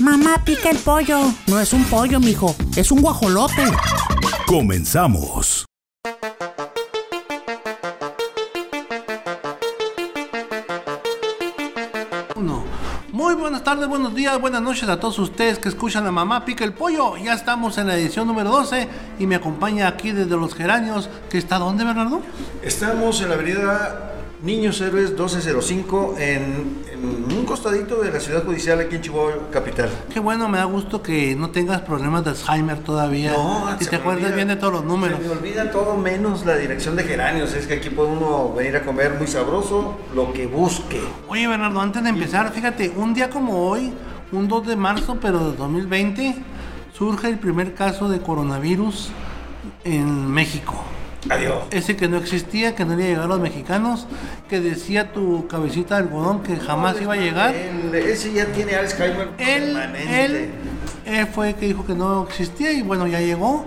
Mamá pica el pollo. No es un pollo, mijo. Es un guajolote. Comenzamos. Uno. Muy buenas tardes, buenos días, buenas noches a todos ustedes que escuchan a Mamá Pica el Pollo. Ya estamos en la edición número 12 y me acompaña aquí desde Los Geranios, que está ¿dónde, Bernardo? Estamos en la avenida Niños Héroes 1205 en, en, un costadito de la ciudad judicial aquí en Chihuahua capital. Qué bueno, me da gusto que no tengas problemas de Alzheimer todavía. No, y te acuerdas olvida, bien de todos los números. Se me olvida todo menos la dirección de geranios. Es que aquí puede uno venir a comer muy sabroso lo que busque. Oye, Bernardo, antes de empezar, fíjate, un día como hoy, un 2 de marzo, pero de 2020, surge el primer caso de coronavirus en México. Adiós. Ese que no existía, que no iba a llegar a los mexicanos, que decía tu cabecita de algodón que jamás No, iba a llegar. Él, ese ya tiene Alzheimer Él, permanente. él, él fue el que dijo que no existía y bueno, ya llegó,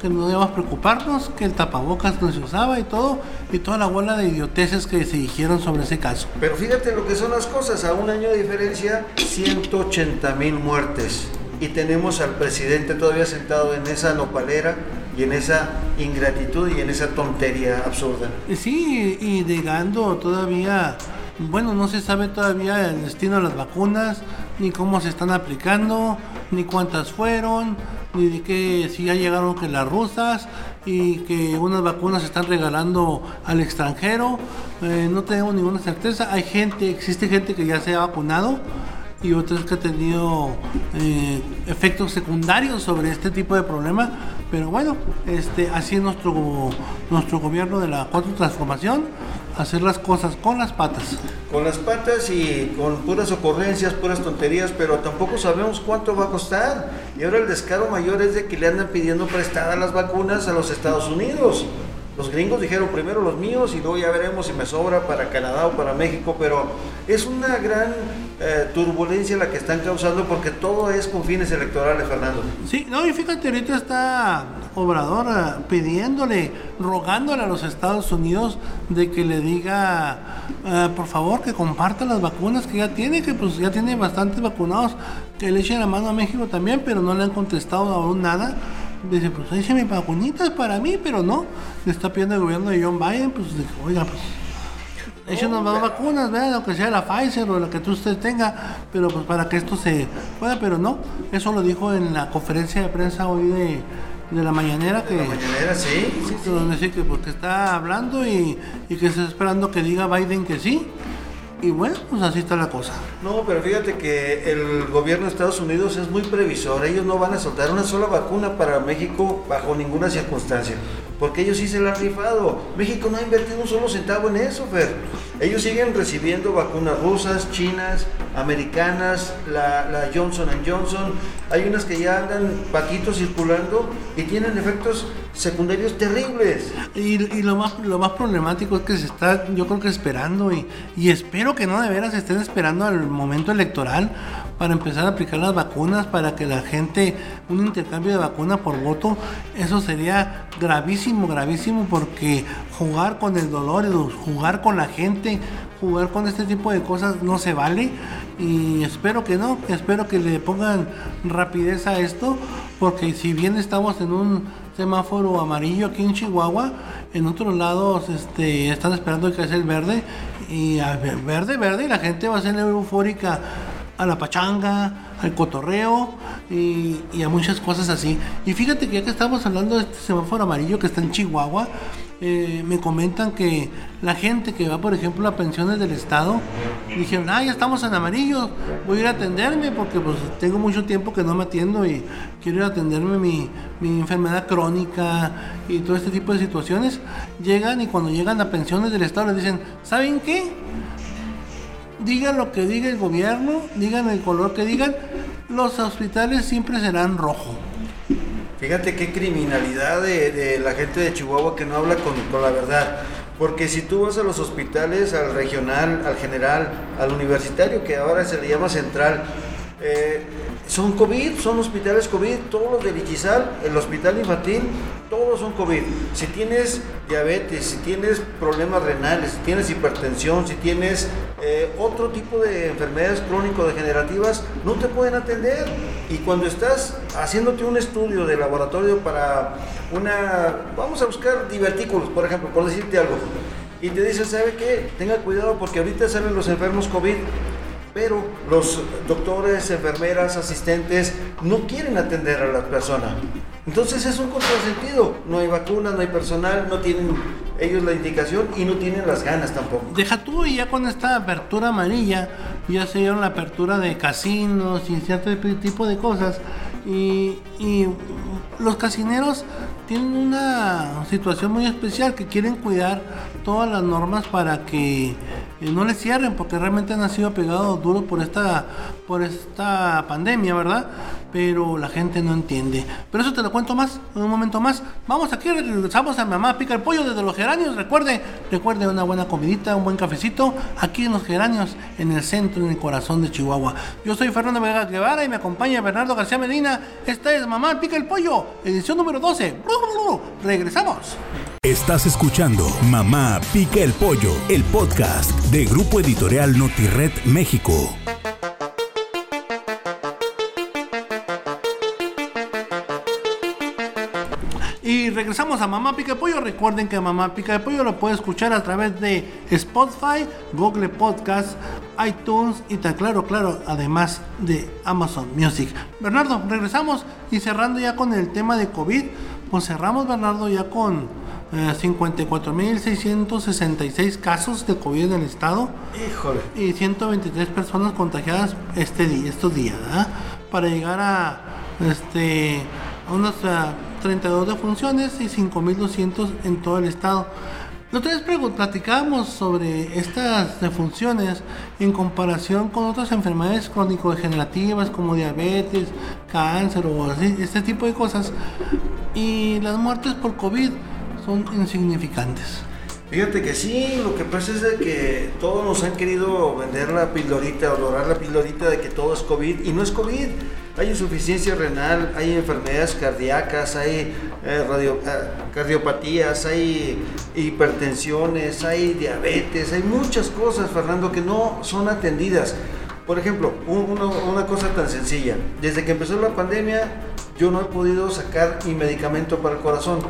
que no debemos preocuparnos, que el tapabocas no se usaba y todo, y toda la bola de idioteces que se dijeron sobre ese caso. Pero fíjate lo que son las cosas. A un año de diferencia, 180 mil muertes. Y tenemos al presidente todavía sentado en esa nopalera y en esa ingratitud y en esa tontería absurda. Y Sí, y llegando todavía, bueno, no se sabe todavía el destino de las vacunas, ni cómo se están aplicando, ni cuántas fueron, ni de que si ya llegaron que las rusas y que unas vacunas se están regalando al extranjero. Eh, no tenemos ninguna certeza. Hay gente, existe gente que ya se ha vacunado y otras que ha tenido eh, efectos secundarios sobre este tipo de problema. Pero bueno, este, así es nuestro, nuestro gobierno de la cuarta transformación, hacer las cosas con las patas. Con las patas y con puras ocurrencias, puras tonterías, pero tampoco sabemos cuánto va a costar. Y ahora el descaro mayor es de que le andan pidiendo prestadas las vacunas a los Estados Unidos. Los gringos dijeron primero los míos y luego ya veremos si me sobra para Canadá o para México, pero es una gran eh, turbulencia la que están causando porque todo es con fines electorales, Fernando. Sí, no, y fíjate, ahorita está Obrador eh, pidiéndole, rogándole a los Estados Unidos de que le diga, eh, por favor, que comparta las vacunas que ya tiene, que pues ya tiene bastantes vacunados, que le echen la mano a México también, pero no le han contestado aún nada. Dice, pues écheme vacunitas para mí, pero no. Le está pidiendo el gobierno de John Biden, pues, de, oiga, pues échenos más vacunas, ¿verdad? Aunque sea la Pfizer o la que tú usted tenga, pero pues para que esto se pueda, pero no. Eso lo dijo en la conferencia de prensa hoy de, de la mañanera que La mañanera, sí, sí, sí. donde dice que porque está hablando y, y que está esperando que diga Biden que sí. Y bueno, pues así está la cosa. No, pero fíjate que el gobierno de Estados Unidos es muy previsor. Ellos no van a soltar una sola vacuna para México bajo ninguna circunstancia. Porque ellos sí se la han rifado. México no ha invertido un solo centavo en eso, Fer. Ellos siguen recibiendo vacunas rusas, chinas, americanas, la, la Johnson Johnson. Hay unas que ya andan paquitos circulando y tienen efectos secundarios terribles. Y, lo, más, lo más problemático es que se está, yo creo que esperando y espero que no de veras estén esperando al momento electoral para empezar a aplicar las vacunas, para que la gente, un intercambio de vacuna por voto, eso sería gravísimo, gravísimo, porque jugar con el dolor, jugar con la gente, jugar con este tipo de cosas no se vale. Y espero que no, espero que le pongan rapidez a esto, porque si bien estamos en un semáforo amarillo aquí en Chihuahua, en otros lados este, están esperando que sea el verde y verde, verde y la gente va a ser eufórica a la pachanga, al cotorreo y, a muchas cosas así. Y fíjate que ya que estamos hablando de este semáforo amarillo que está en Chihuahua, eh, me comentan que la gente que va, por ejemplo, a pensiones del Estado, dijeron, ah, ya estamos en amarillo, voy a ir a atenderme porque pues tengo mucho tiempo que no me atiendo y quiero ir a atenderme mi, mi enfermedad crónica y todo este tipo de situaciones. Llegan y cuando llegan a pensiones del Estado les dicen, ¿saben qué? Digan lo que diga el gobierno, digan el color que digan, los hospitales siempre serán rojo. Fíjate qué criminalidad de, la gente de Chihuahua que no habla con, con la verdad. Porque si tú vas a los hospitales, al regional, al general, al universitario, que ahora se le llama central, eh, son COVID, son hospitales COVID, todos los de Liquizal, el hospital infantil, todos son COVID. Si tienes diabetes, si tienes problemas renales, si tienes hipertensión, si tienes eh, otro tipo de enfermedades crónico-degenerativas, no te pueden atender. Y cuando estás haciéndote un estudio de laboratorio para una, vamos a buscar divertículos, por ejemplo, por decirte algo, y te dicen, ¿sabe qué? Tenga cuidado porque ahorita salen los enfermos COVID pero los doctores, enfermeras, asistentes no quieren atender a la persona. Entonces es un contrasentido. No hay vacuna, no hay personal, no tienen ellos la indicación y no tienen las ganas tampoco. Deja tú y ya con esta apertura amarilla, ya se dieron la apertura de casinos y cierto tipo de cosas. Y, y los casineros tienen una situación muy especial que quieren cuidar todas las normas para que eh, no les cierren porque realmente han sido pegados duros por esta por esta pandemia, ¿verdad? Pero la gente no entiende. Pero eso te lo cuento más en un momento más. Vamos aquí, regresamos a Mamá Pica el Pollo desde los geranios. Recuerde, recuerde una buena comidita, un buen cafecito aquí en los geranios, en el centro, en el corazón de Chihuahua. Yo soy Fernando Vega Guevara y me acompaña Bernardo García Medina. Esta es Mamá Pica el Pollo, edición número 12. Regresamos. Estás escuchando Mamá Pica el Pollo, el podcast de Grupo Editorial Notired México. Y regresamos a Mamá Pica de Pollo. Recuerden que Mamá Pica de Pollo lo puede escuchar a través de Spotify, Google Podcast, iTunes y tan claro, claro, además de Amazon Music. Bernardo, regresamos y cerrando ya con el tema de COVID, pues cerramos Bernardo ya con eh, 54.666 casos de COVID en el estado. Híjole. Y 123 personas contagiadas este día, estos días, ¿verdad? Para llegar a este a unas ah, 32 defunciones y 5.200 en todo el estado. La otra vez platicábamos sobre estas defunciones en comparación con otras enfermedades crónico-degenerativas como diabetes, cáncer o así, este tipo de cosas. Y las muertes por COVID son insignificantes. Fíjate que sí, lo que pasa es de que todos nos han querido vender la pildorita o dorar la pildorita de que todo es COVID y no es COVID. Hay insuficiencia renal, hay enfermedades cardíacas, hay eh, radio- eh, cardiopatías, hay hipertensiones, hay diabetes, hay muchas cosas, Fernando, que no son atendidas. Por ejemplo, un- una, una cosa tan sencilla. Desde que empezó la pandemia, yo no he podido sacar mi medicamento para el corazón.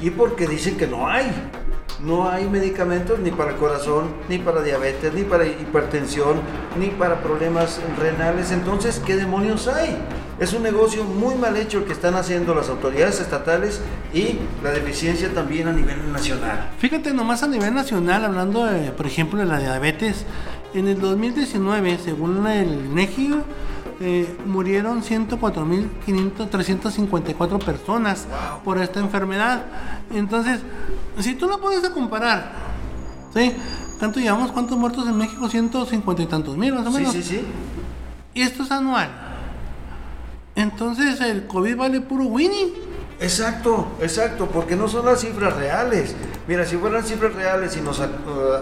Y porque dicen que no hay. No hay medicamentos ni para corazón, ni para diabetes, ni para hipertensión, ni para problemas renales. Entonces, ¿qué demonios hay? Es un negocio muy mal hecho que están haciendo las autoridades estatales y la deficiencia también a nivel nacional. Fíjate nomás a nivel nacional, hablando de, por ejemplo, de la diabetes, en el 2019, según el INEGI, eh, murieron 104.354 personas por esta enfermedad. Entonces, si tú lo pones a comparar, ¿sí? ¿Cuánto llevamos? ¿Cuántos muertos en México? 150 y tantos mil, más o Sí, menos. sí, sí. Y esto es anual. Entonces, el COVID vale puro Winnie. Exacto, exacto, porque no son las cifras reales. Mira, si fueran cifras reales y nos eh,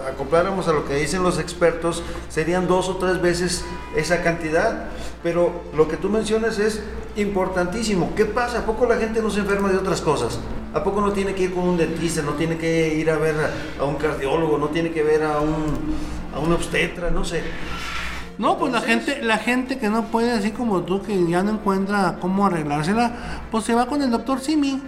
acopláramos a lo que dicen los expertos, serían dos o tres veces esa cantidad. Pero lo que tú mencionas es importantísimo. ¿Qué pasa? ¿A poco la gente no se enferma de otras cosas? ¿A poco no tiene que ir con un dentista? ¿No tiene que ir a ver a, a un cardiólogo? ¿No tiene que ver a un, a un obstetra? No sé. No, pues la gente, la gente que no puede, así como tú, que ya no encuentra cómo arreglársela, pues se va con el doctor Simi.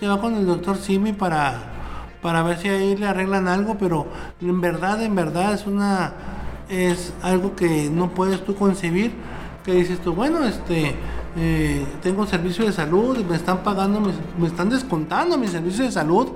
Se va con el doctor Simi para, para ver si ahí le arreglan algo, pero en verdad, en verdad es una es algo que no puedes tú concebir. Que dices tú, bueno, este eh, tengo servicio de salud, me están pagando, me, están descontando mi servicio de salud,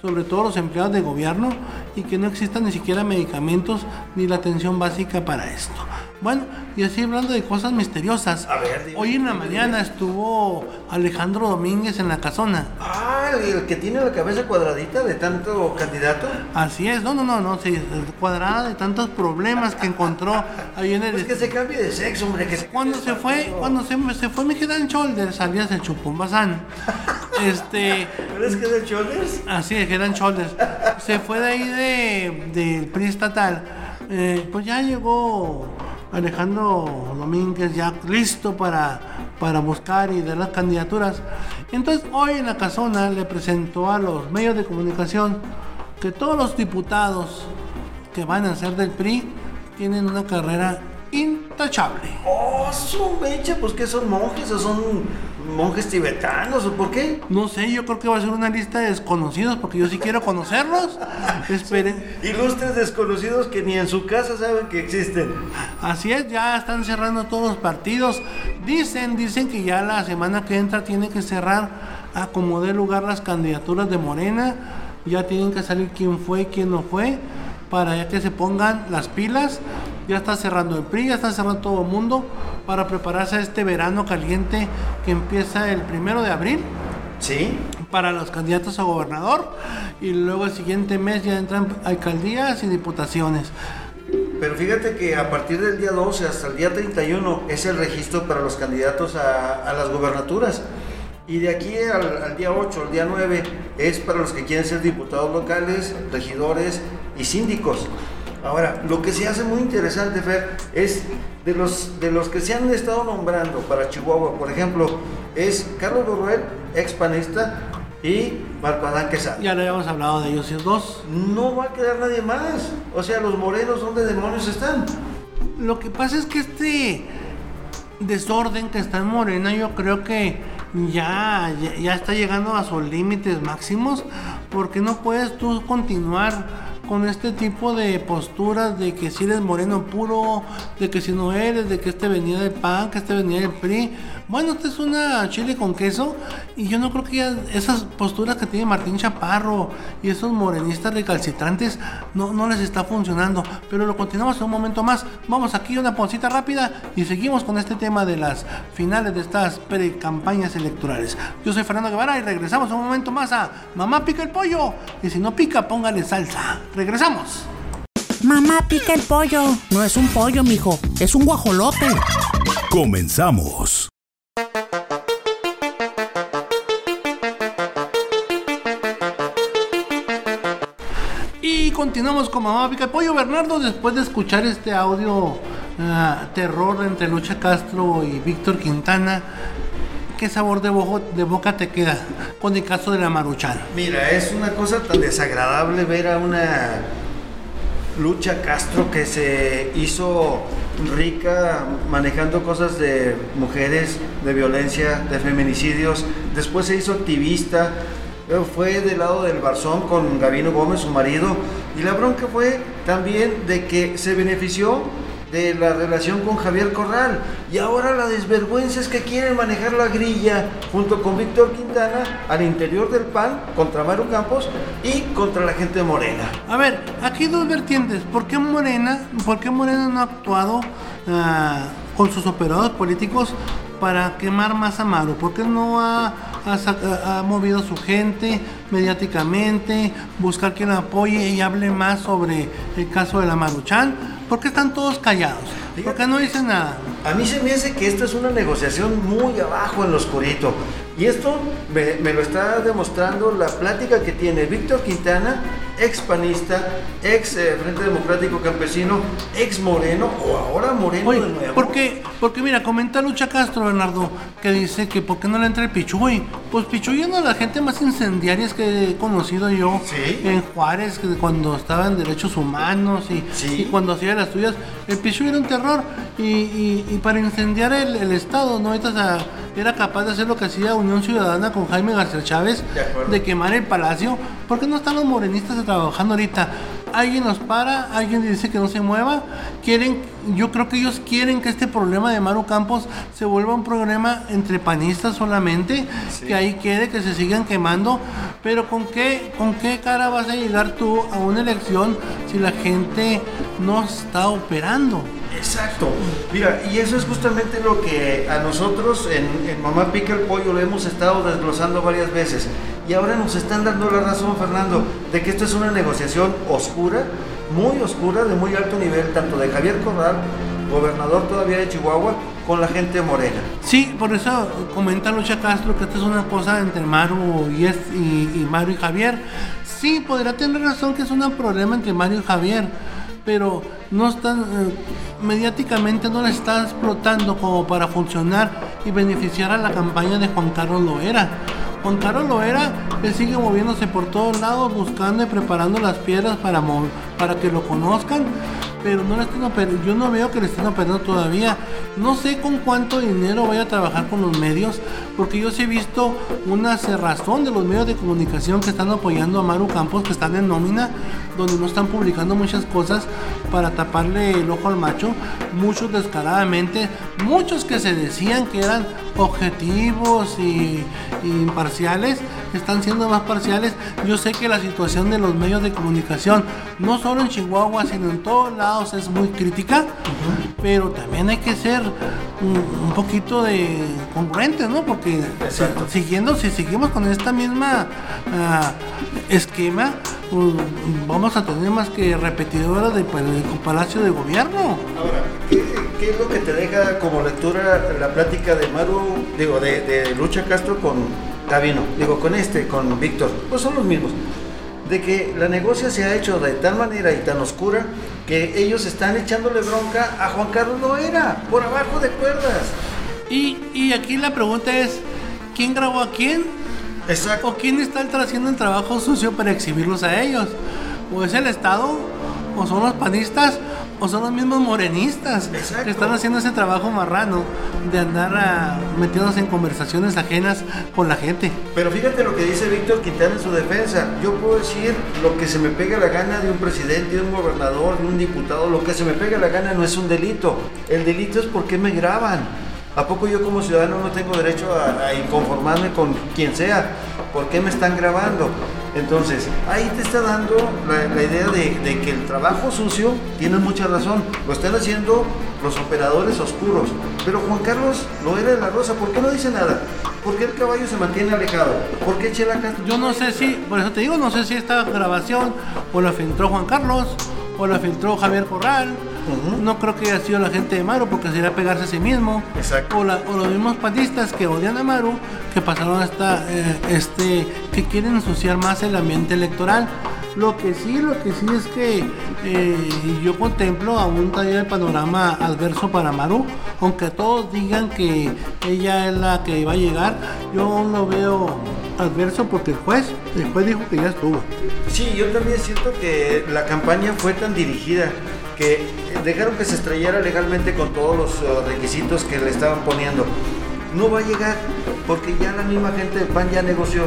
sobre todo los empleados de gobierno, y que no existan ni siquiera medicamentos ni la atención básica para esto. Bueno, y así hablando de cosas misteriosas. A ver, dime, Hoy en la dime, mañana estuvo Alejandro Domínguez en la casona. Ah, el que tiene la cabeza cuadradita de tanto candidato. Así es, no, no, no, no, sí, cuadrada de tantos problemas que encontró ahí en el... Pues que se cambie de sexo, hombre, que se Cuando se fue, cuando se, se fue mi Head and Shoulders, salías el Chupumbazán. Este, ¿Pero es que es el Shoulders? así de Head and Shoulders. Se fue de ahí de, del PRI estatal. Eh, pues ya llegó Alejandro Domínguez ya listo para, para buscar y dar las candidaturas. Entonces hoy en la casona le presentó a los medios de comunicación que todos los diputados que van a ser del PRI tienen una carrera intachable. Oh, su mecha, pues que son monjes o son monjes tibetanos o por qué? No sé, yo creo que va a ser una lista de desconocidos porque yo sí quiero conocerlos. Esperen. Ilustres desconocidos que ni en su casa saben que existen. Así es, ya están cerrando todos los partidos. Dicen, dicen que ya la semana que entra tiene que cerrar a como dé lugar las candidaturas de Morena. Ya tienen que salir quién fue y quién no fue para ya que se pongan las pilas. Ya está cerrando el PRI, ya está cerrando todo el mundo para prepararse a este verano caliente que empieza el primero de abril ¿Sí? para los candidatos a gobernador y luego el siguiente mes ya entran alcaldías y diputaciones. Pero fíjate que a partir del día 12 hasta el día 31 es el registro para los candidatos a, a las gobernaturas. Y de aquí al, al día 8, al día 9, es para los que quieren ser diputados locales, regidores y síndicos. Ahora, lo que se hace muy interesante, Fer, es de los, de los que se han estado nombrando para Chihuahua, por ejemplo, es Carlos Borruel, ex panista, y Marco Adán Quesada. Ya le habíamos hablado de ellos dos. No va a quedar nadie más. O sea, los morenos, ¿dónde demonios están? Lo que pasa es que este desorden que está en Morena, yo creo que ya, ya, ya está llegando a sus límites máximos, porque no puedes tú continuar con este tipo de posturas de que si eres moreno puro, de que si no eres, de que este venía del PAN, que este venía del PRI. Bueno, esta es una chile con queso y yo no creo que ya esas posturas que tiene Martín Chaparro y esos morenistas recalcitrantes no, no les está funcionando. Pero lo continuamos en un momento más. Vamos aquí una pausita rápida y seguimos con este tema de las finales de estas pre-campañas electorales. Yo soy Fernando Guevara y regresamos un momento más a Mamá pica el pollo y si no pica póngale salsa. Regresamos. Mamá pica el pollo. No es un pollo, mijo. Es un guajolote. Comenzamos. Continuamos con Mamá Pica Pollo. Bernardo, después de escuchar este audio ah, terror entre Lucha Castro y Víctor Quintana, ¿qué sabor de, de boca te queda con el caso de la Maruchan? Mira, es una cosa tan desagradable ver a una lucha Castro que se hizo rica manejando cosas de mujeres, de violencia, de feminicidios. Después se hizo activista. Fue del lado del Barzón con Gabino Gómez, su marido. Y la bronca fue también de que se benefició de la relación con Javier Corral. Y ahora la desvergüenza es que quieren manejar la grilla junto con Víctor Quintana al interior del PAN contra Maru Campos y contra la gente de Morena. A ver, aquí dos vertientes. ¿Por qué Morena, por qué Morena no ha actuado ah, con sus operadores políticos para quemar más a Maru? ¿Por qué no ha, movido a su gente mediáticamente, buscar quien la apoye y hable más sobre el caso de la Maruchan? ¿Por qué están todos callados? ¿Por qué no dicen nada? A mí se me hace que esta es una negociación muy abajo en lo oscurito. Y esto me, me lo está demostrando la plática que tiene Víctor Quintana, ex panista, ex eh, Frente Democrático Campesino, ex Moreno o ahora Moreno Oye, de nuevo. ¿por qué? Porque mira, comenta Lucha Castro, Bernardo, que dice que ¿por qué no le entra el Pichuy? Pues Pichuy es una de las gente más incendiarias que he conocido yo Sí. en Juárez, que cuando estaba en derechos humanos y, Sí. y cuando hacía las tuyas. El Pichuy era un terror y, y- y para incendiar el, el Estado, ¿no? Sea, era capaz de hacer lo que hacía Unión Ciudadana con Jaime García Chávez, De de quemar el palacio. ¿Por qué no están los morenistas trabajando ahorita? Alguien nos para, alguien dice que no se mueva. Quieren, yo creo que ellos quieren que este problema de Maru Campos se vuelva un problema entre panistas solamente, que ahí quede, que se sigan quemando. Pero ¿con qué, ¿con qué cara vas a llegar tú a una elección si la gente no está operando? Exacto. Mira, y eso es justamente lo que a nosotros en, Mamá Pica el Pollo lo hemos estado desglosando varias veces. Y ahora nos están dando la razón, Fernando, de que esto es una negociación oscura, muy oscura, de muy alto nivel, tanto de Javier Corral, gobernador todavía de Chihuahua, con la gente morena. Sí, por eso comenta Lucha Castro que esta es una cosa entre Maru y, es, y, y Maru y Javier. Sí, podría tener razón que es un problema entre Mario y Javier, pero no están eh, mediáticamente no la está explotando como para funcionar y beneficiar a la campaña de Juan Carlos Loera. Juan Carlos Loera, él sigue moviéndose por todos lados, buscando y preparando las piedras para, para que lo conozcan, pero no le están oper- yo no veo que le estén operando todavía. No sé con cuánto dinero vaya a trabajar con los medios, porque yo sí he visto una cerrazón de los medios de comunicación que están apoyando a Maru Campos, que están en nómina, donde no están publicando muchas cosas para taparle el ojo al macho, muchos descaradamente, muchos que se decían que eran objetivos y imparciales, están siendo más parciales. Yo sé que la situación de los medios de comunicación, no solo en Chihuahua, sino en todos lados, es muy crítica, pero también hay que ser un, un poquito de congruentes, ¿no? Porque si- siguiendo, si seguimos con esta misma ah, esquema, pues, vamos a tener más que repetidoras de, pa- de Palacio de Gobierno. Ahora, ¿qué, qué es lo que te deja como lectura la plática de Maru, digo, de, de Lucha Castro con Gavino? Digo, con este, con Víctor. Pues son los mismos. De que la negocia se ha hecho de tal manera y tan oscura que ellos están echándole bronca a Juan Carlos Loera, por abajo de cuerdas. Y, y aquí la pregunta es, ¿quién grabó a quién? Exacto. ¿O quién está haciendo el trabajo sucio para exhibirlos a ellos? ¿O es el Estado? ¿O son los panistas? ¿O son los mismos morenistas Exacto. que están haciendo ese trabajo marrano de andar ah, metiéndose en conversaciones ajenas con la gente? Pero fíjate lo que dice Víctor Quintana en su defensa. Yo puedo decir lo que se me pega la gana de un presidente, de un gobernador, de un diputado. Lo que se me pega la gana no es un delito. El delito es porque me graban. ¿A poco yo como ciudadano no tengo derecho a, a inconformarme con quien sea? ¿Por qué me están grabando? Entonces, ahí te está dando la, idea de, de que el trabajo sucio tiene mucha razón. Lo están haciendo los operadores oscuros. Pero Juan Carlos lo era de la Rosa. ¿Por qué no dice nada? ¿Por qué el caballo se mantiene alejado? ¿Por qué Chela Castro? Yo no sé si, por eso te digo, no sé si esta grabación o la filtró Juan Carlos o la filtró Javier Corral. No creo que haya sido la gente de Maru porque sería pegarse a sí mismo. Exacto. O, la- o los mismos panistas que odian a Maru que pasaron esta, eh, este, que quieren ensuciar más el ambiente electoral. Lo que sí, lo que sí es que eh, yo contemplo aún todavía el panorama adverso para Maru, aunque todos digan que ella es la que va a llegar, yo aún lo veo adverso porque el juez, el juez dijo que ya estuvo. Sí, yo también siento que la campaña fue tan dirigida que dejaron que se estrellara legalmente con todos los eh, requisitos que le estaban poniendo. No va a llegar porque ya la misma gente del PAN ya negoció.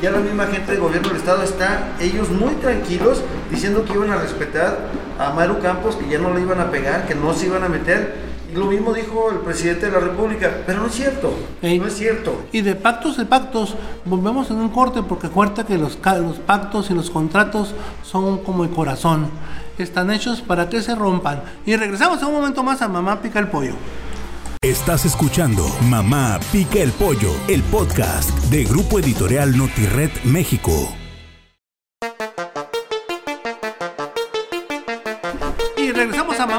Ya la misma gente del gobierno del estado está, ellos muy tranquilos, diciendo que iban a respetar a Maru Campos, que ya no le iban a pegar, que no se iban a meter. Y lo mismo dijo el presidente de la República, pero no es cierto, Ey. no es cierto. Y de pactos de pactos, volvemos en un corte porque acuérdate que los, los pactos y los contratos son como el corazón. Están hechos para que se rompan. Y regresamos a un momento más a Mamá Pica el Pollo. Estás escuchando Mamá Pica el Pollo, el podcast de Grupo Editorial Notired México.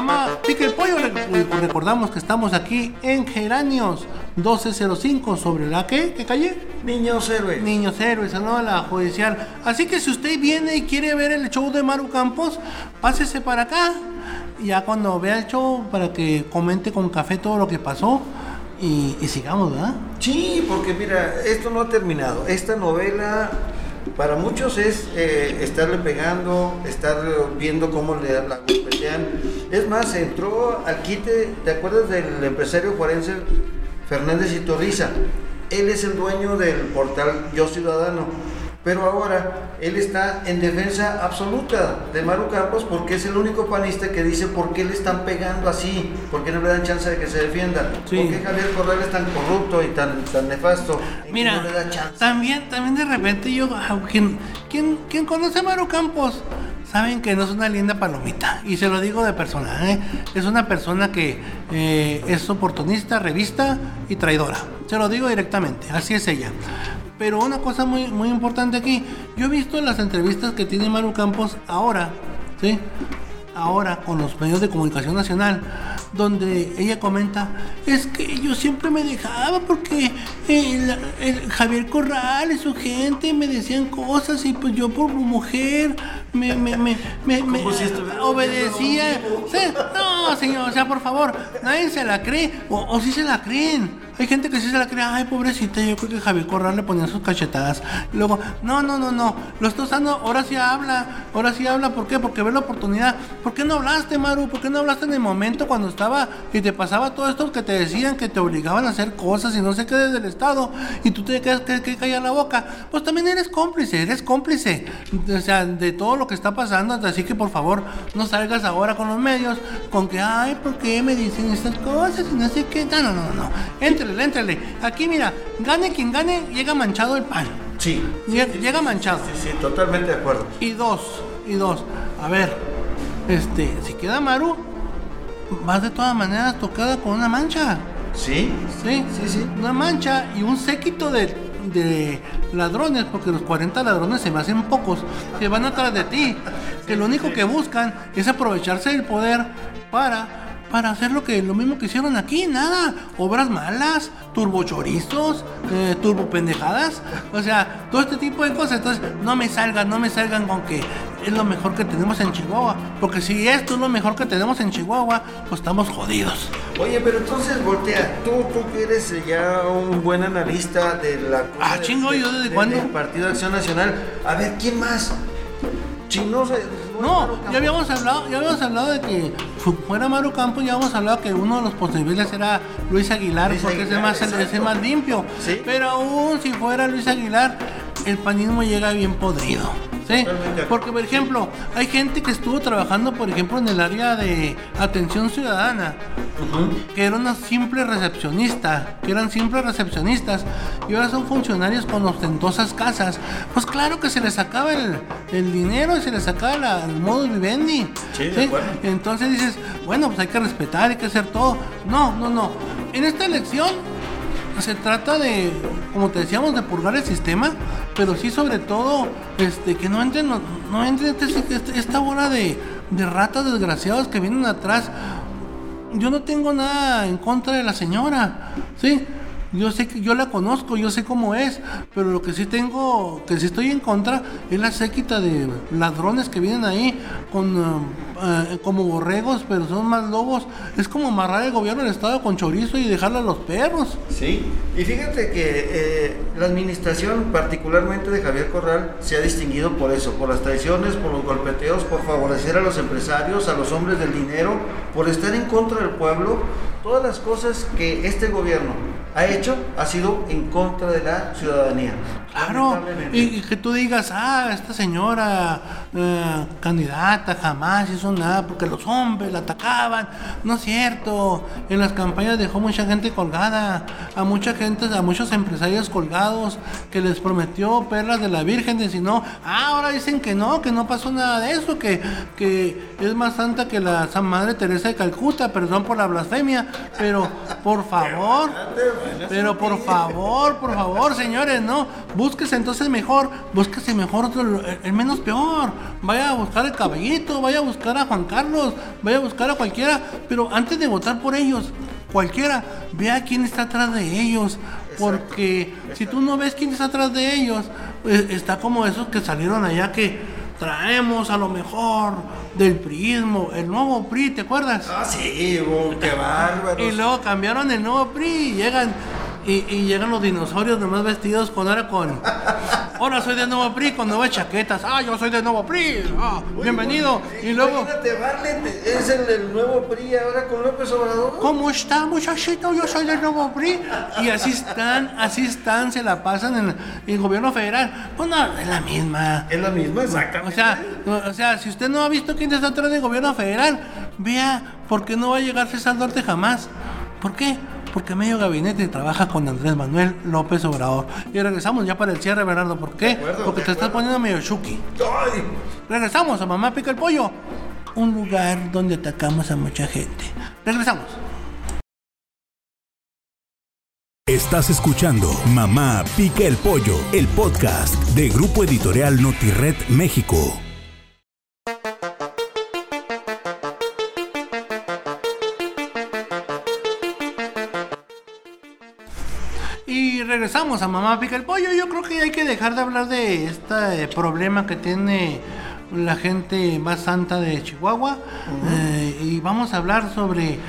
Regresamos a Mamá Pica el Pollo. Re- Recordamos que estamos aquí en Geranios 1205 sobre la que, ¿qué calle? Niños héroes. Niños Héroes, ¿no? La judicial. Así que si usted viene y quiere ver el show de Maru Campos, pásese para acá. Ya cuando vea el show, para que comente con café todo lo que pasó y, y sigamos, ¿verdad? Sí, porque mira, esto no ha terminado. Esta novela para muchos es eh, estarle pegando, estar viendo cómo le la Es más, entró al quite, ¿te acuerdas del empresario forense Fernández Itorriza? Él es el dueño del portal Yo Ciudadano. Pero ahora él está en defensa absoluta de Maru Campos porque es el único panista que dice por qué le están pegando así, por qué no le dan chance de que se defienda, Sí. por qué Javier Corral es tan corrupto y tan, tan nefasto, Mira, no le da chance. también, también de repente yo, ah, ¿quién, quién, quién conoce a Maru Campos? Saben que no es una linda palomita. Y se lo digo de persona, ¿eh? Es una persona que eh, es oportunista, revista y traidora. Se lo digo directamente, así es ella. Pero una cosa muy, muy importante aquí, yo he visto las entrevistas que tiene Maru Campos ahora, ¿sí? Ahora con los medios de comunicación nacional, donde ella comenta, es que yo siempre me dejaba porque el, el Javier Corral y su gente me decían cosas y pues yo por mujer me, me, me, me, obedecía. Señor, o sea, por favor, nadie se la cree, o, o sí se la creen. Hay gente que sí se la cree, ay, pobrecita, yo creo que Javier Corral le ponía sus cachetadas. Y luego, no, no, no, no, lo está usando, ahora sí habla, ahora sí habla, ¿por qué? Porque ve la oportunidad. ¿Por qué no hablaste, Maru? ¿Por qué no hablaste en el momento cuando estaba y te pasaba todo esto que te decían, que te obligaban a hacer cosas y no sé qué desde el Estado y tú te quedas que, que callar la boca? Pues también eres cómplice, eres cómplice, o sea, de todo lo que está pasando, así que por favor, no salgas ahora con los medios con que, ay, ¿por qué me dicen estas cosas y no sé qué? No, no, no, no, éntrale, éntrale. Aquí mira, gane quien gane, llega manchado el pan. Sí. Llega, llega manchado. Sí, sí, totalmente de acuerdo. Y dos, y dos. A ver, este, si queda Maru, vas de todas maneras tocada con una mancha. Sí. ¿Sí? Sí, sí. Una mancha y un séquito de, de ladrones, porque los 40 ladrones se me hacen pocos, que van atrás de ti. Que lo único que buscan es aprovecharse del poder para para hacer lo que lo mismo que hicieron aquí, nada, obras malas, turbochorizos, eh, turbopendejadas, o sea, todo este tipo de cosas. Entonces, no me salgan, no me salgan con que es lo mejor que tenemos en Chihuahua, porque si esto es lo mejor que tenemos en Chihuahua, pues estamos jodidos. Oye, pero entonces voltea, tú, tú que eres eh, ya un buen analista de la Ah, de- chingo, ¿yo desde de- cuándo? del Partido de Acción Nacional. A ver, ¿quién más? Chinos. No, ya habíamos hablado, ya habíamos hablado de que fu- fuera Maru Campos, ya habíamos hablado que uno de los posibles era Luis Aguilar, Luis porque es el más, el- exacto. es el más limpio. Sí. Pero aún si fuera Luis Aguilar, el panismo llega bien podrido. Porque, por ejemplo, hay gente que estuvo trabajando, por ejemplo, en el área de atención ciudadana, que era una simple recepcionista, que eran simples recepcionistas, y ahora son funcionarios con ostentosas casas. Pues claro que se les sacaba el, el dinero y se les sacaba la- el modo vivendi. Sí, de. Entonces dices, bueno, pues hay que respetar, hay que hacer todo. No, no, no. En esta elección se trata de, como te decíamos, de purgar el sistema, pero sí sobre todo, este, que no entren, no, no entren este- este- esta bola de, de ratas desgraciados que vienen atrás. Yo no tengo nada en contra de la señora, ¿sí? Yo sé que yo la conozco, yo sé cómo es, pero lo que sí tengo, que sí estoy en contra, es la séquita de ladrones que vienen ahí con eh, como borregos, pero son más lobos. Es como amarrar el gobierno del estado con chorizo y dejarle a los perros. Sí, y fíjate que eh, la administración, particularmente de Javier Corral, se ha distinguido por eso, por las traiciones, por los golpeteos, por favorecer a los empresarios, a los hombres del dinero, por estar en contra del pueblo. Todas las cosas que este gobierno ha hecho ha sido en contra de la ciudadanía. Claro, y, y que tú digas, ah, esta señora eh, candidata jamás hizo nada porque los hombres la atacaban. No es cierto, en las campañas dejó mucha gente colgada, a mucha gente, a muchos empresarios colgados que les prometió perlas de la Virgen, de si no, ah, ahora dicen que no, que no pasó nada de eso, que, que es más santa que la San Madre Teresa de Calcuta, perdón por la blasfemia, pero por favor. Pero por favor, por favor, señores, no. Búsquese entonces mejor, búsquese mejor otro, el, menos peor. Vaya a buscar el caballito, vaya a buscar a Juan Carlos, vaya a buscar a cualquiera. Pero antes de votar por ellos, cualquiera, vea quién está atrás de ellos. Porque si tú no ves quién está atrás de ellos, pues, está como esos que salieron allá que traemos a lo mejor del prismo, el nuevo PRI, ¿te acuerdas? Ah, sí, qué bárbaro. Y luego cambiaron el nuevo PRI y llegan y, y llegan los dinosaurios nomás vestidos con ahora con ahora soy de nuevo PRI con nuevas chaquetas. Ah, yo soy de nuevo PRI. Ah, bienvenido. Y luego Barlet es el, el nuevo PRI ahora con López Obrador. ¿Cómo está, muchachito? Yo soy del nuevo PRI. Y así están, así están, se la pasan en el gobierno federal. Pues no, es la misma. Es la misma, O exactamente. sea, o sea, si usted no ha visto quién está atrás del gobierno federal, vea por qué no va a llegar César Duarte jamás. ¿Por qué? Porque medio gabinete trabaja con Andrés Manuel López Obrador. Y regresamos ya para el cierre, Bernardo. ¿Por qué? acuerdo, porque te estás poniendo medio chuki. Ay, Regresamos a Mamá Pica el Pollo, un lugar donde atacamos a mucha gente. Regresamos. Estás escuchando Mamá Pica el Pollo, el podcast de Grupo Editorial Notired México. Regresamos a Mamá Pica el Pollo. Yo creo que hay que dejar de hablar de este problema que tiene la gente más santa de Chihuahua. Eh, y vamos a hablar sobre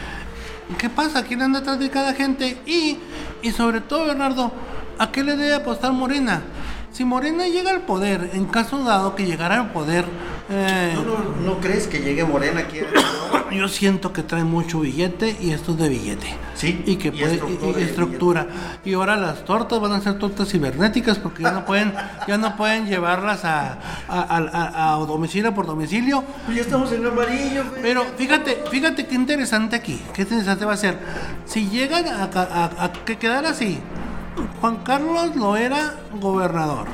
qué pasa, quién anda atrás de cada gente. Y, y sobre todo, Bernardo, ¿a qué le debe apostar Morena? Si Morena llega al poder, en caso dado que llegara al poder, eh, ¿tú no, no crees que llegue Morena aquí? yo siento que trae mucho billete y esto es de billete. Sí, Y que y puede, estructura y- y de estructura. Y ahora las tortas van a ser tortas cibernéticas porque ya no pueden, ya no pueden llevarlas a, a, a- domicilio por domicilio. Pues ya estamos en amarillo, güey. Pero fíjate, fíjate qué interesante aquí, qué interesante va a ser. Si llegan a, a- a- a que quedara así, Juan Carlos lo era gobernador.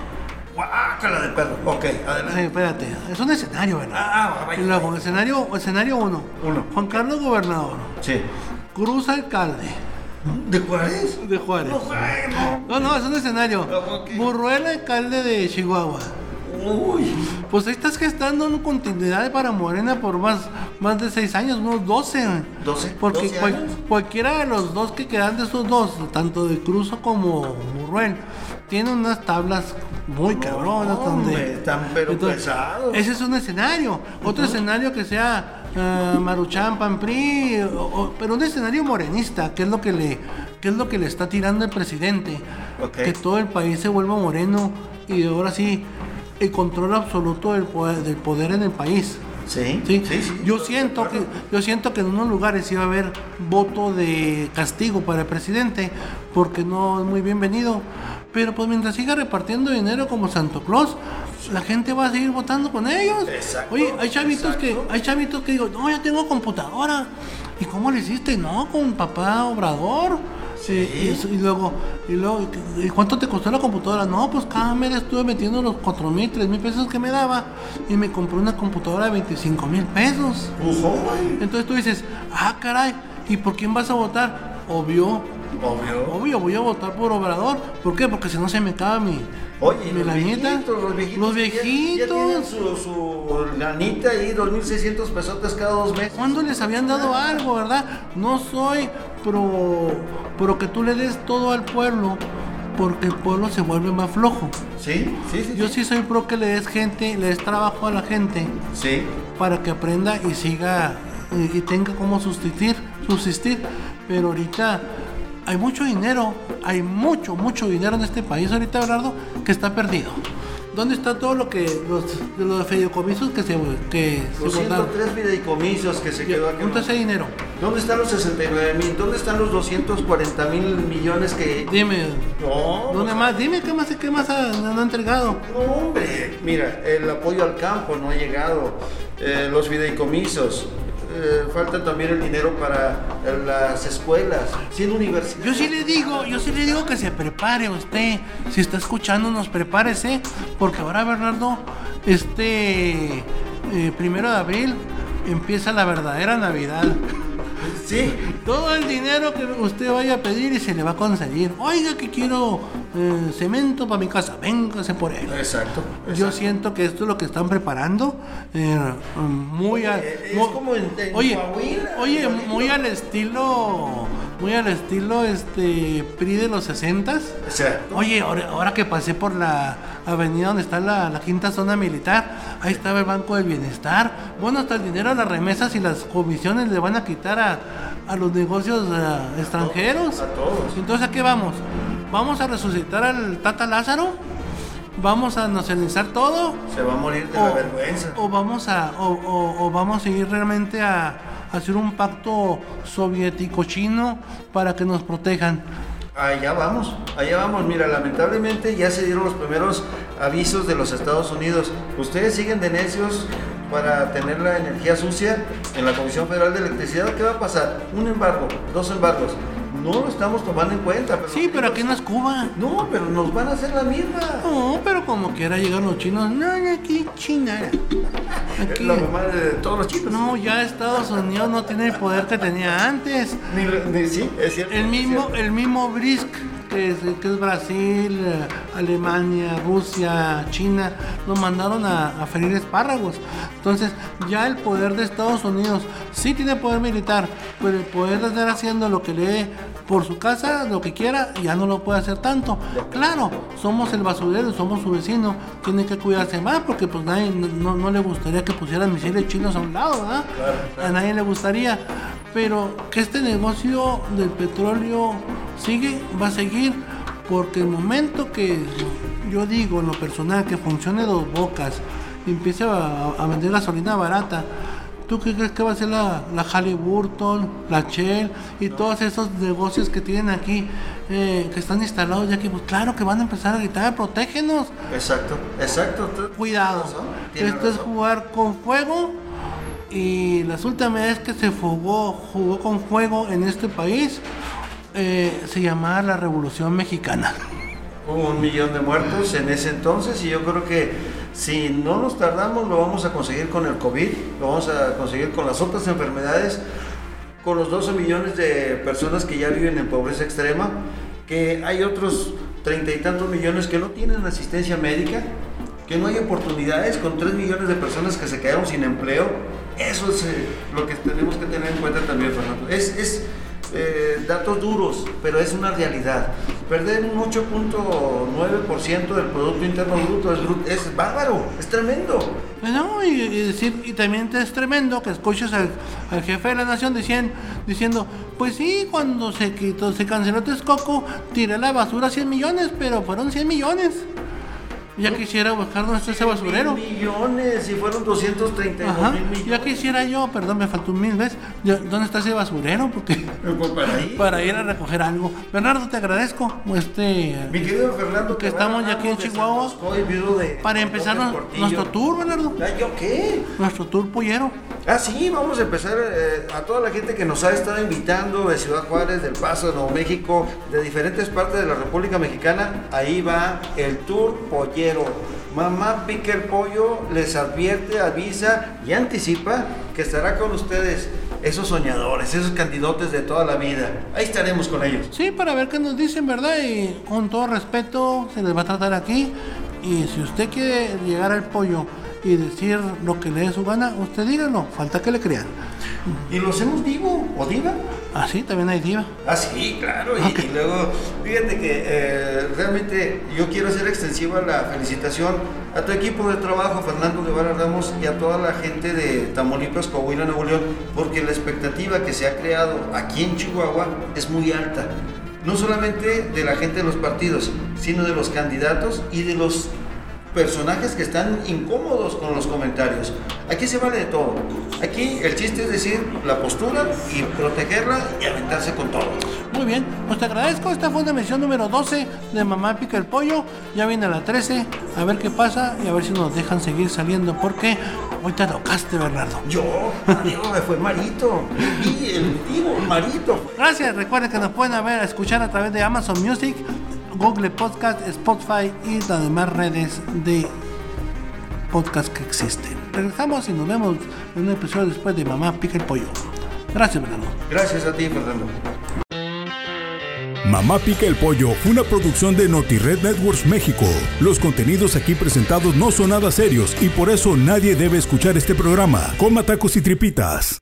Guácala de perro. Ok, Eh, adelante. espérate, es un escenario, ¿verdad? Ah, vaya, Y luego, escenario, escenario uno. Uno. Juan Carlos gobernador. Sí. Cruz alcalde ¿De Juárez? de Juárez. No, no. No, no, es un escenario. Ah, ok. Burruel, alcalde de Chihuahua. Uy. Pues ahí estás gestando una continuidad para Morena por más, más de seis años, unos 12. güey. 12, Porque 12 cual- años. cualquiera de los dos que quedan de esos dos, tanto de Cruzo como Burruel, tiene unas tablas muy cabronas. donde, hombre, están pero pesados. Ese es un escenario. Otro escenario que sea eh, Maruchan, o- o- pero un escenario morenista, que es lo que le, que es lo que le está tirando el presidente. Ok. Que todo el país se vuelva moreno y ahora sí el control absoluto del poder, del poder en el país. Sí, Sí, sí, sí. yo siento que yo siento que en unos lugares iba a haber voto de castigo para el presidente porque no es muy bienvenido. Pero pues mientras siga repartiendo dinero como Santo Claus, la gente va a seguir votando con ellos. Exacto, Oye, hay chavitos que hay chavitos que digo, "No, ya tengo computadora." ¿Y cómo le hiciste? No, con papá Obrador. Sí. Y, y luego, y luego, ¿y cuánto te costó la computadora? No, pues cada mes estuve metiendo los 4 mil, 3 mil pesos que me daba y me compré una computadora de 25 mil pesos. Güey. Entonces tú dices, ah, caray, ¿y por quién vas a votar? Obvio, Obvio. obvio, voy a votar por Obrador. ¿Por qué? Porque si no se me acaba mi, Oye, mi los viejitos, los viejitos. Los que ya- Ya, viejitos. tienen su, su lanita ahí, 2.600 pesotes cada dos meses. ¿Cuándo les habían dado algo, verdad? No soy pro, pro que tú le des todo al pueblo porque el pueblo se vuelve más flojo. Sí, sí, sí. Yo sí soy pro que le des gente, le des trabajo a la gente Sí. para que aprenda y siga y, y tenga cómo subsistir, subsistir. Pero ahorita hay mucho dinero, hay mucho, mucho dinero en este país ahorita, Bernardo, que está perdido. ¿Dónde está todo lo que los, de los fideicomisos que se que Los se guardaron? 103 fideicomisos que se quedó aquí. ¿Dónde está ese dinero? ¿Dónde están los 69 mil? ¿Dónde están los 240 mil millones que.? Dime, No, ¿dónde más? Dime qué más, qué más ha, no ha entregado. No, hombre. Mira, el apoyo al campo no ha llegado. eh, los fideicomisos. Eh, falta también el dinero para eh, las escuelas. 100 universidades. Yo sí le digo, yo sí le digo que se prepare usted. Si está escuchándonos, prepárese. Porque ahora, Bernardo, este eh, primero de abril empieza la verdadera Navidad. Sí. Todo el dinero que usted vaya a pedir y se le va a conseguir. Oiga, que quiero eh, cemento para mi casa. Véngase por él. Exacto. Yo siento que esto es lo que están preparando. eh, muy al, es como en- en oye, muy al estilo, muy al estilo este PRI de los 60 Exacto. Oye, ahora, ahora que pasé por la avenida donde está la, la quinta zona militar, ahí estaba el Banco del Bienestar. Bueno, hasta el dinero, las remesas y las comisiones le van a quitar a, a los negocios eh, extranjeros. A todos. Entonces, ¿a qué vamos? ¿Vamos a resucitar al Tata Lázaro? ¿Vamos a nacionalizar todo? Se va a morir de la vergüenza. o vamos a o, o- o vamos a ir realmente a hacer un pacto soviético chino para que nos protejan. Allá vamos, allá vamos. Mira, lamentablemente ya se dieron los primeros avisos de los Estados Unidos. Ustedes siguen de necios para tener la energía sucia en la Comisión Federal de Electricidad. ¿Qué va a pasar? Un embargo, dos embargos. No lo estamos tomando en cuenta. Pero Sí, pero aquí no es Cuba. No, pero nos van a hacer la misma. No, pero como quiera llegar los chinos. No, aquí China. Aquí. La mamá de todos los chinos. No, ya Estados Unidos no tiene el poder que tenía antes. Ni, ni- sí, es cierto. El mismo, el mismo BRISC, que es, Brasil, Alemania, Rusia, China, nos mandaron a, a ferir espárragos. Entonces, ya el poder de Estados Unidos sí tiene poder militar, pero el poder de estar haciendo lo que lee por su casa, lo que quiera, ya no lo puede hacer tanto. Claro, somos el basurero, somos su vecino, tiene que cuidarse más porque pues nadie no, no le gustaría que pusieran misiles chinos a un lado, ¿verdad? A nadie le gustaría. Pero que este negocio del petróleo sigue, va a seguir, porque el momento que yo digo en lo personal que funcione dos bocas y empiece a, a vender gasolina barata, ¿tú qué crees que va a ser la, la Halliburton, la Shell y todos esos negocios que tienen aquí, eh, que están instalados ya aquí? Pues claro que van a empezar a gritar, protégenos, Exacto, exacto. cuidado. Esto es jugar con fuego y las últimas veces que se jugó, jugó con fuego en este país eh, se llamaba la Revolución Mexicana. Hubo un millón de muertos en ese entonces y yo creo que si no nos tardamos lo vamos a conseguir con el COVID, lo vamos a conseguir con las otras enfermedades, con los 12 millones de personas que ya viven en pobreza extrema, que hay otros treinta y tantos millones que no tienen asistencia médica, que no hay oportunidades, con 3 millones de personas que se quedaron sin empleo. Eso es eh, lo que tenemos que tener en cuenta también, Fernando. Eh, datos duros, pero es una realidad. Perder un 8.9% del Producto Interno Bruto es, bárbaro, es tremendo. Bueno, y, y decir, y también es tremendo que escuches al, al jefe de la nación diciendo, diciendo, pues sí, cuando se quitó, se canceló Texcoco, tiré a la basura 100 millones, pero fueron 100 millones. Ya quisiera buscar dónde está ese basurero. Mil millones, y fueron 232 Ajá, mil millones. ya quisiera yo, perdón, me faltó un mil veces. ¿Dónde está ese basurero? Porque Pues para ahí. para ir a recoger algo. Bernardo, te agradezco. Este, Mi querido Fernando, Que estamos ya aquí en Chihuahua. De- para empezar nuestro tour, Bernardo. Ah, ¿Yo qué? Nuestro tour pollero. Ah, sí, vamos a empezar eh, a toda la gente que nos ha estado invitando de Ciudad Juárez, del Paso, de Nuevo México, de diferentes partes de la República Mexicana. Ahí va el tour pollero. Mamá pica el pollo, les advierte, avisa y anticipa que estará con ustedes esos soñadores, esos candidatos de toda la vida. Ahí estaremos con ellos. Sí, para ver qué nos dicen, ¿verdad? Y con todo respeto se les va a tratar aquí. Y si usted quiere llegar al pollo y decir lo que le dé su gana, usted dígalo. Falta que le crean. ¿Y lo hacemos vivo o diva? Así también hay diva. Ah, sí, claro. Y, y luego, fíjate que eh, realmente yo quiero hacer extensiva la felicitación a tu equipo de trabajo, Fernando Guevara Ramos, y a toda la gente de Tamaulipas, Coahuila, Nuevo León, porque la expectativa que se ha creado aquí en Chihuahua es muy alta. No solamente de la gente de los partidos, sino de los candidatos y de los personajes que están incómodos con los comentarios. Aquí se vale de todo. Aquí el chiste es decir la postura y protegerla y aventarse con todo. Muy bien, pues te agradezco. Esta fue una emisión número 12 de Mamá Pica el Pollo. Ya viene la 13. A ver qué pasa y a ver si nos dejan seguir saliendo. Porque hoy te tocaste, Bernardo. Yo, adiós, me fue Marito. Y el vivo, Marito. Gracias. Recuerden que nos pueden ver, escuchar a través de Amazon Music, Google Podcast, Spotify y las demás redes de podcast que existen. Regresamos y nos vemos en un episodio después de Mamá Pica el Pollo. Gracias, Bernardo. Gracias a ti, Fernando. Mamá Pica el Pollo fue una producción de NotiRed Networks México. Los contenidos aquí presentados no son nada serios y por eso nadie debe escuchar este programa. Coma tacos y tripitas.